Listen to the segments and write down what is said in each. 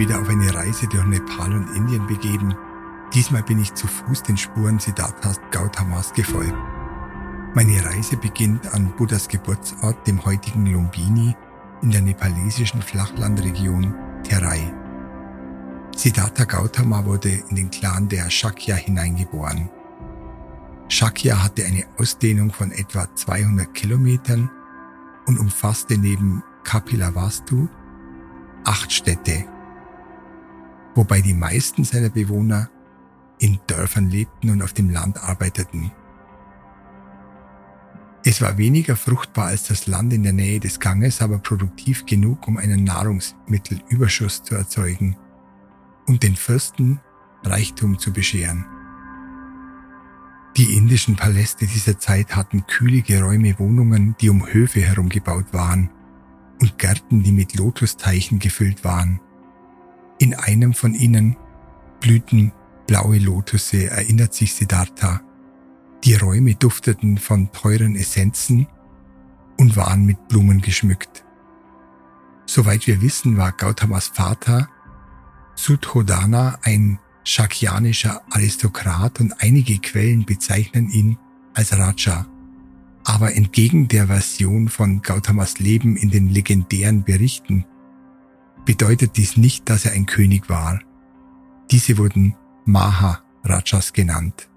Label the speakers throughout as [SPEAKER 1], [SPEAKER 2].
[SPEAKER 1] wieder auf eine Reise durch Nepal und Indien begeben. Diesmal bin ich zu Fuß den Spuren Siddharthas Gautamas gefolgt. Meine Reise beginnt an Buddhas Geburtsort, dem heutigen Lumbini, in der nepalesischen Flachlandregion Terai. Siddhartha Gautama wurde in den Clan der Shakya hineingeboren. Shakya hatte eine Ausdehnung von etwa 200 Kilometern und umfasste neben Kapilavastu acht Städte, wobei die meisten seiner Bewohner in Dörfern lebten und auf dem Land arbeiteten. Es war weniger fruchtbar als das Land in der Nähe des Ganges, aber produktiv genug, um einen Nahrungsmittelüberschuss zu erzeugen und den Fürsten Reichtum zu bescheren. Die indischen Paläste dieser Zeit hatten kühle geräume Wohnungen, die um Höfe herum gebaut waren und Gärten, die mit Lotusteichen gefüllt waren. In einem von ihnen blühten blaue Lotusse, erinnert sich Siddhartha. Die Räume dufteten von teuren Essenzen und waren mit Blumen geschmückt. Soweit wir wissen, war Gautamas Vater Sudhodana ein shakyanischer Aristokrat und einige Quellen bezeichnen ihn als Raja. Aber entgegen der Version von Gautamas Leben in den legendären Berichten bedeutet dies nicht, dass er ein König war. Diese wurden Maha-Rajas genannt.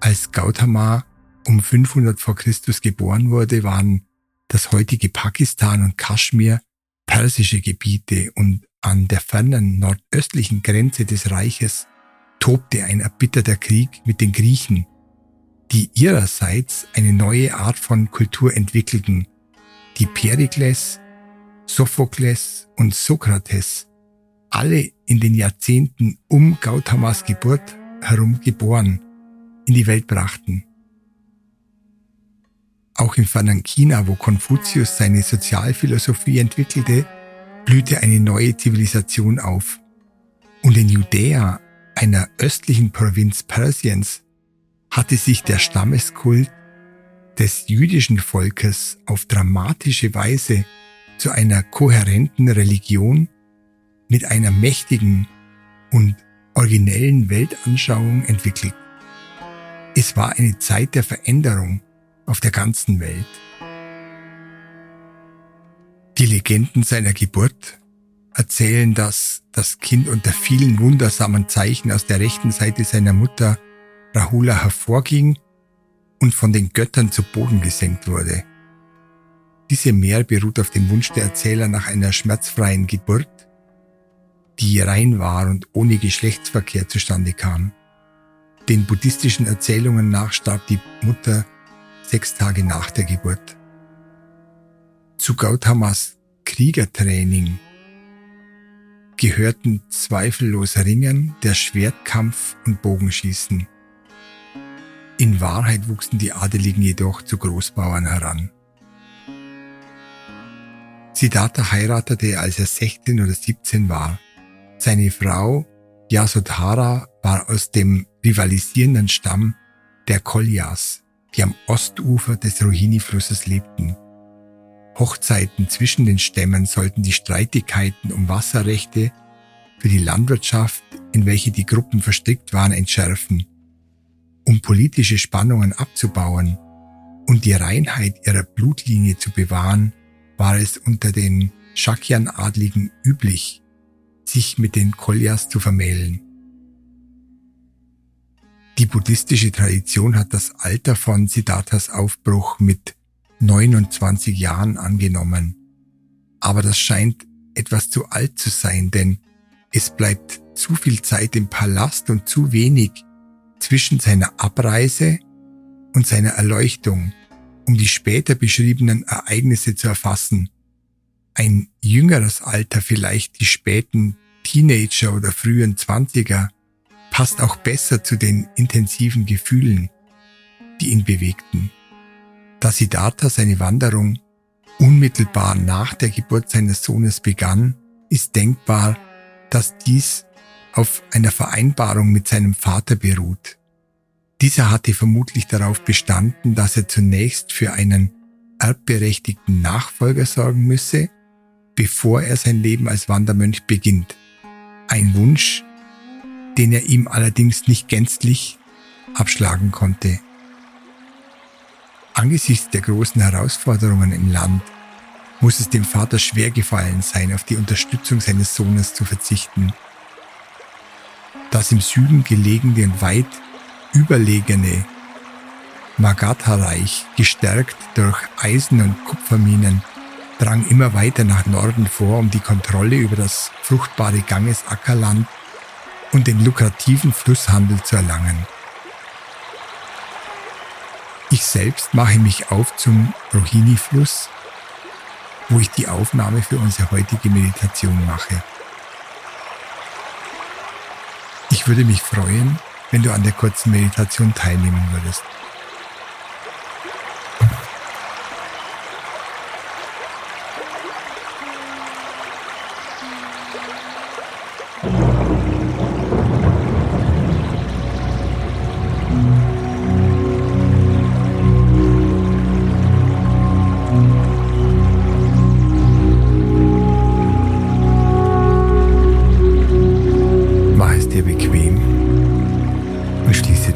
[SPEAKER 1] Als Gautama um 500 vor Christus geboren wurde, waren das heutige Pakistan und Kaschmir persische Gebiete und an der fernen nordöstlichen Grenze des Reiches tobte ein erbitterter Krieg mit den Griechen, die ihrerseits eine neue Art von Kultur entwickelten, die Perikles, Sophokles und Sokrates alle in den Jahrzehnten um Gautamas Geburt herum geboren, in die Welt brachten. Auch im fernen China, wo Konfuzius seine Sozialphilosophie entwickelte, blühte eine neue Zivilisation auf. Und in Judäa, einer östlichen Provinz Persiens, hatte sich der Stammeskult des jüdischen Volkes auf dramatische Weise zu einer kohärenten Religion mit einer mächtigen und originellen Weltanschauung entwickelt. Es war eine Zeit der Veränderung auf der ganzen Welt. Die Legenden seiner Geburt erzählen, dass das Kind unter vielen wundersamen Zeichen aus der rechten Seite seiner Mutter Rahula hervorging und von den Göttern zu Boden gesenkt wurde. Diese Mehr beruht auf dem Wunsch der Erzähler nach einer schmerzfreien Geburt, die rein war und ohne Geschlechtsverkehr zustande kam. Den buddhistischen Erzählungen nach starb die Mutter sechs Tage nach der Geburt. Zu Gautamas Kriegertraining gehörten zweifellos Ringen, der Schwertkampf und Bogenschießen. In Wahrheit wuchsen die Adeligen jedoch zu Großbauern heran. Siddhartha heiratete, als er 16 oder 17 war. Seine Frau Yasodhara war aus dem rivalisierenden Stamm der Kolyas, die am Ostufer des Rohini-Flusses lebten. Hochzeiten zwischen den Stämmen sollten die Streitigkeiten um Wasserrechte für die Landwirtschaft, in welche die Gruppen verstrickt waren, entschärfen um politische Spannungen abzubauen und die Reinheit ihrer Blutlinie zu bewahren, war es unter den Shakyan-Adligen üblich, sich mit den Kolyas zu vermählen. Die buddhistische Tradition hat das Alter von Siddharthas Aufbruch mit 29 Jahren angenommen. Aber das scheint etwas zu alt zu sein, denn es bleibt zu viel Zeit im Palast und zu wenig zwischen seiner Abreise und seiner Erleuchtung, um die später beschriebenen Ereignisse zu erfassen. Ein jüngeres Alter, vielleicht die späten Teenager oder frühen Zwanziger, passt auch besser zu den intensiven Gefühlen, die ihn bewegten. Da Siddhartha seine Wanderung unmittelbar nach der Geburt seines Sohnes begann, ist denkbar, dass dies auf einer Vereinbarung mit seinem Vater beruht. Dieser hatte vermutlich darauf bestanden, dass er zunächst für einen erbberechtigten Nachfolger sorgen müsse, bevor er sein Leben als Wandermönch beginnt. Ein Wunsch, den er ihm allerdings nicht gänzlich abschlagen konnte. Angesichts der großen Herausforderungen im Land muss es dem Vater schwer gefallen sein, auf die Unterstützung seines Sohnes zu verzichten. Das im Süden gelegene und weit überlegene Magadha-Reich, gestärkt durch Eisen- und Kupferminen, drang immer weiter nach Norden vor, um die Kontrolle über das fruchtbare Ganges-Ackerland und den lukrativen Flusshandel zu erlangen. Ich selbst mache mich auf zum Rohini-Fluss, wo ich die Aufnahme für unsere heutige Meditation mache. Ich würde mich freuen, wenn du an der kurzen Meditation teilnehmen würdest.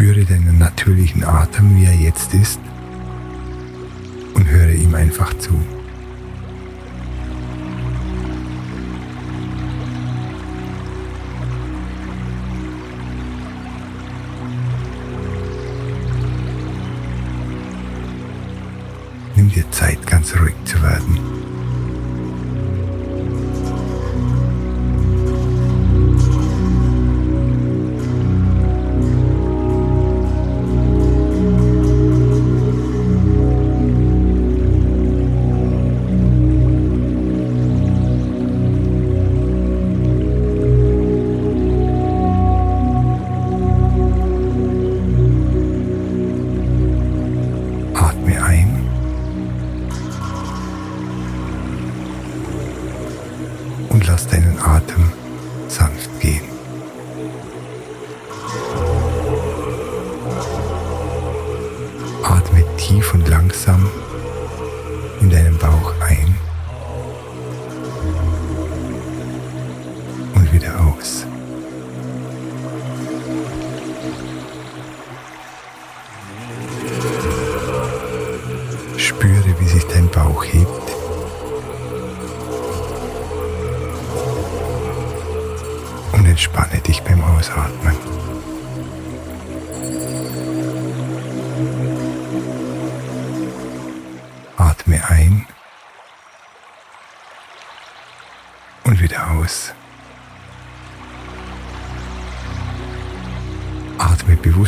[SPEAKER 1] Spüre deinen natürlichen Atem, wie er jetzt ist, und höre ihm einfach zu. dir Zeit, ganz ruhig zu werden.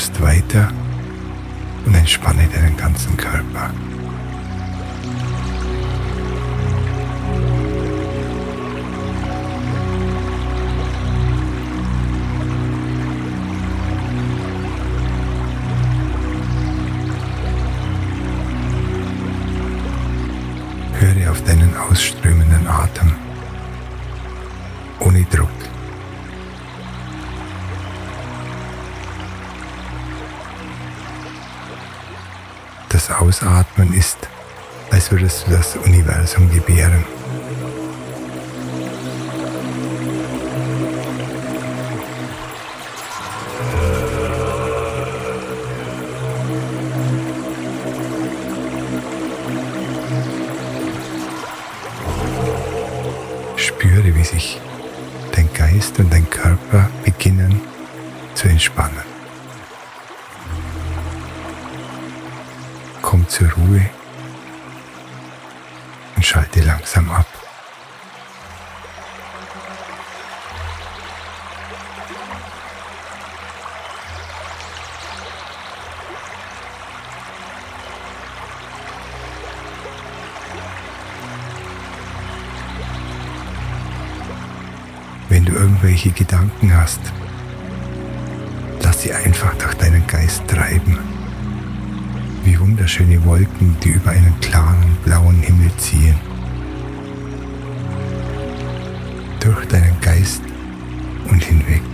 [SPEAKER 1] Bewusst weiter und entspanne deinen ganzen Körper. Höre auf deinen ausströmenden Atem ohne Druck. Ausatmen ist, als würdest du das Universum gebären. Spüre, wie sich dein Geist und dein Körper beginnen zu entspannen. zur Ruhe und schalte langsam ab. Wenn du irgendwelche Gedanken hast, lass sie einfach durch deinen Geist treiben. Wie wunderschöne Wolken, die über einen klaren blauen Himmel ziehen. Durch deinen Geist und hinweg.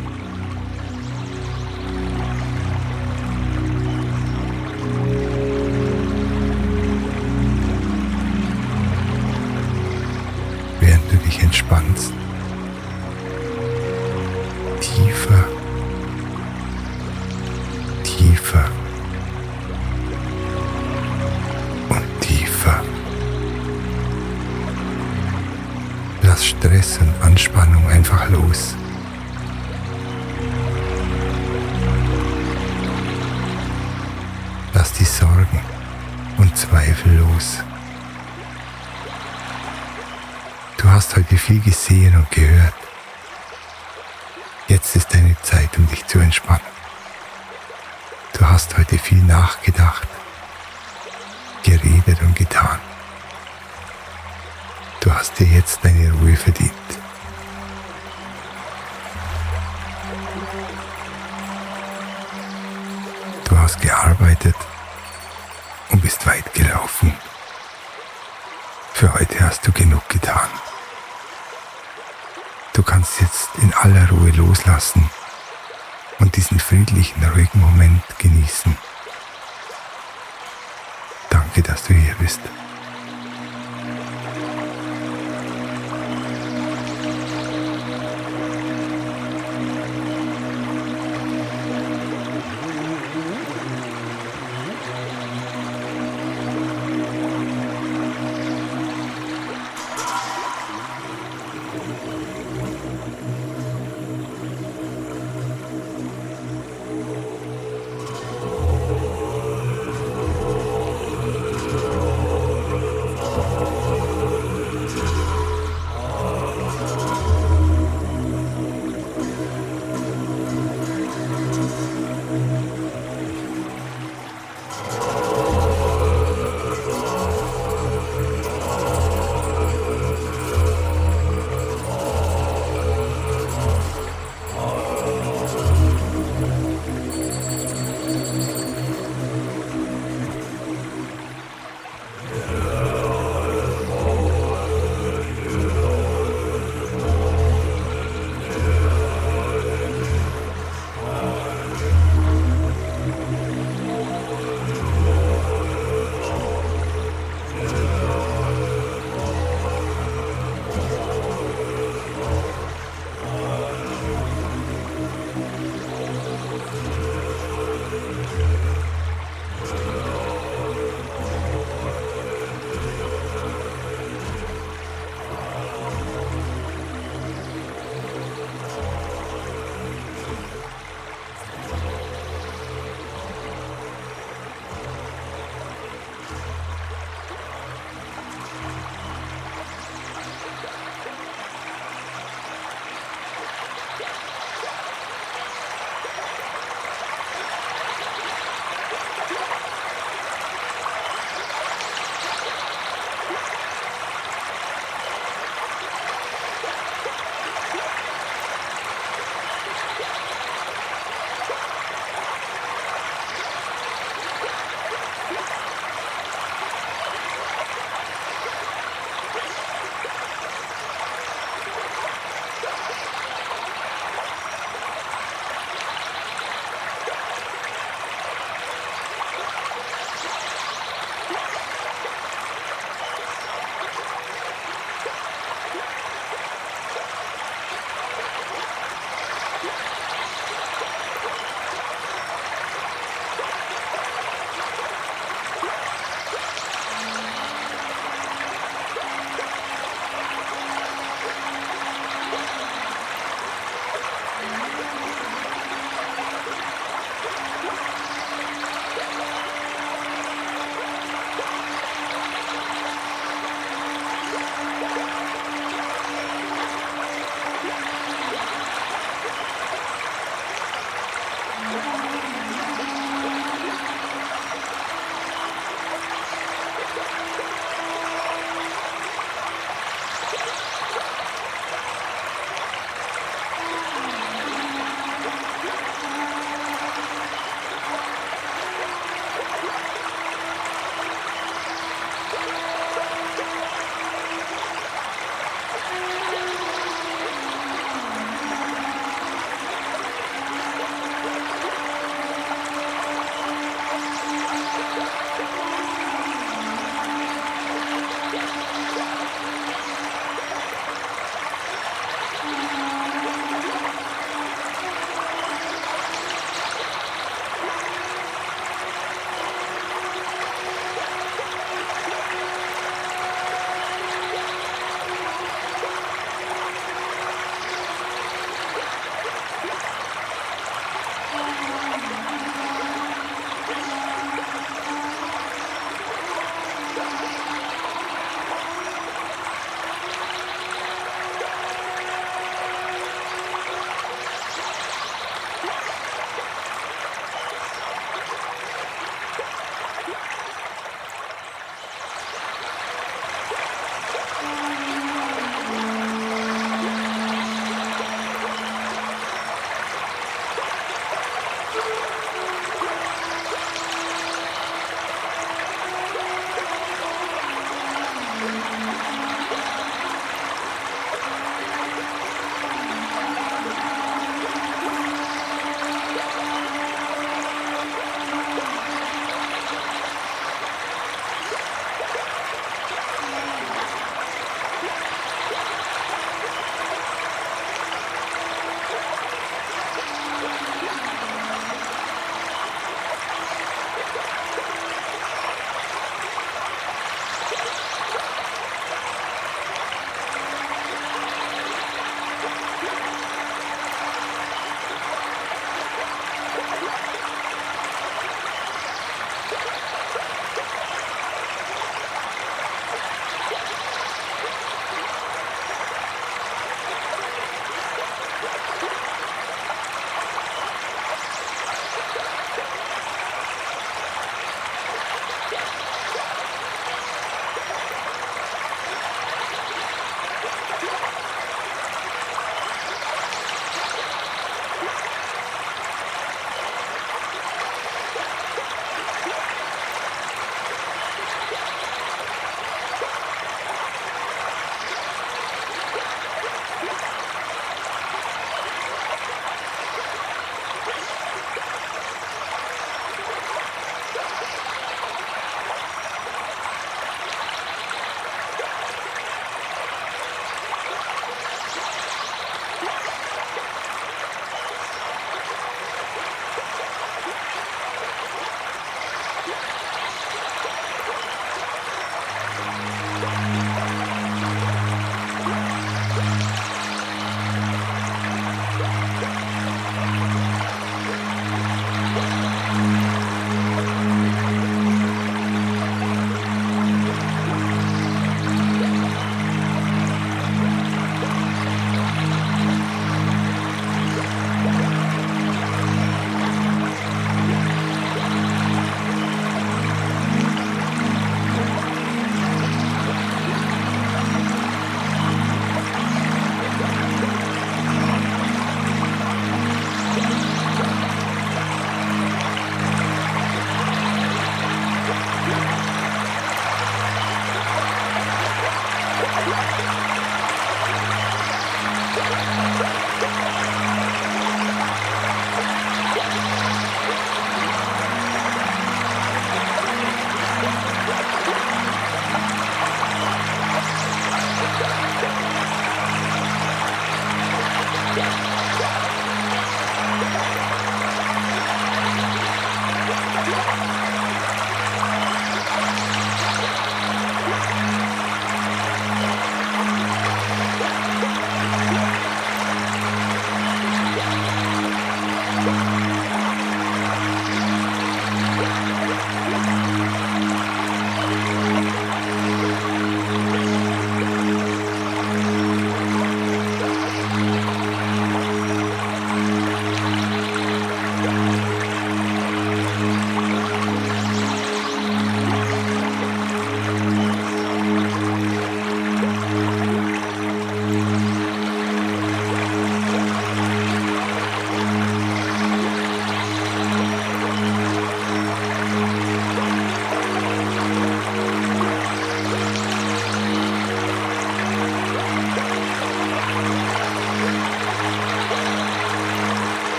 [SPEAKER 1] Lass die Sorgen und Zweifel los. Du hast heute viel gesehen und gehört. Jetzt ist deine Zeit, um dich zu entspannen. Du hast heute viel nachgedacht, geredet und getan. Du hast dir jetzt deine Ruhe verdient. Hast gearbeitet und bist weit gelaufen. Für heute hast du genug getan. Du kannst jetzt in aller Ruhe loslassen und diesen friedlichen, ruhigen Moment genießen. Danke, dass du hier bist.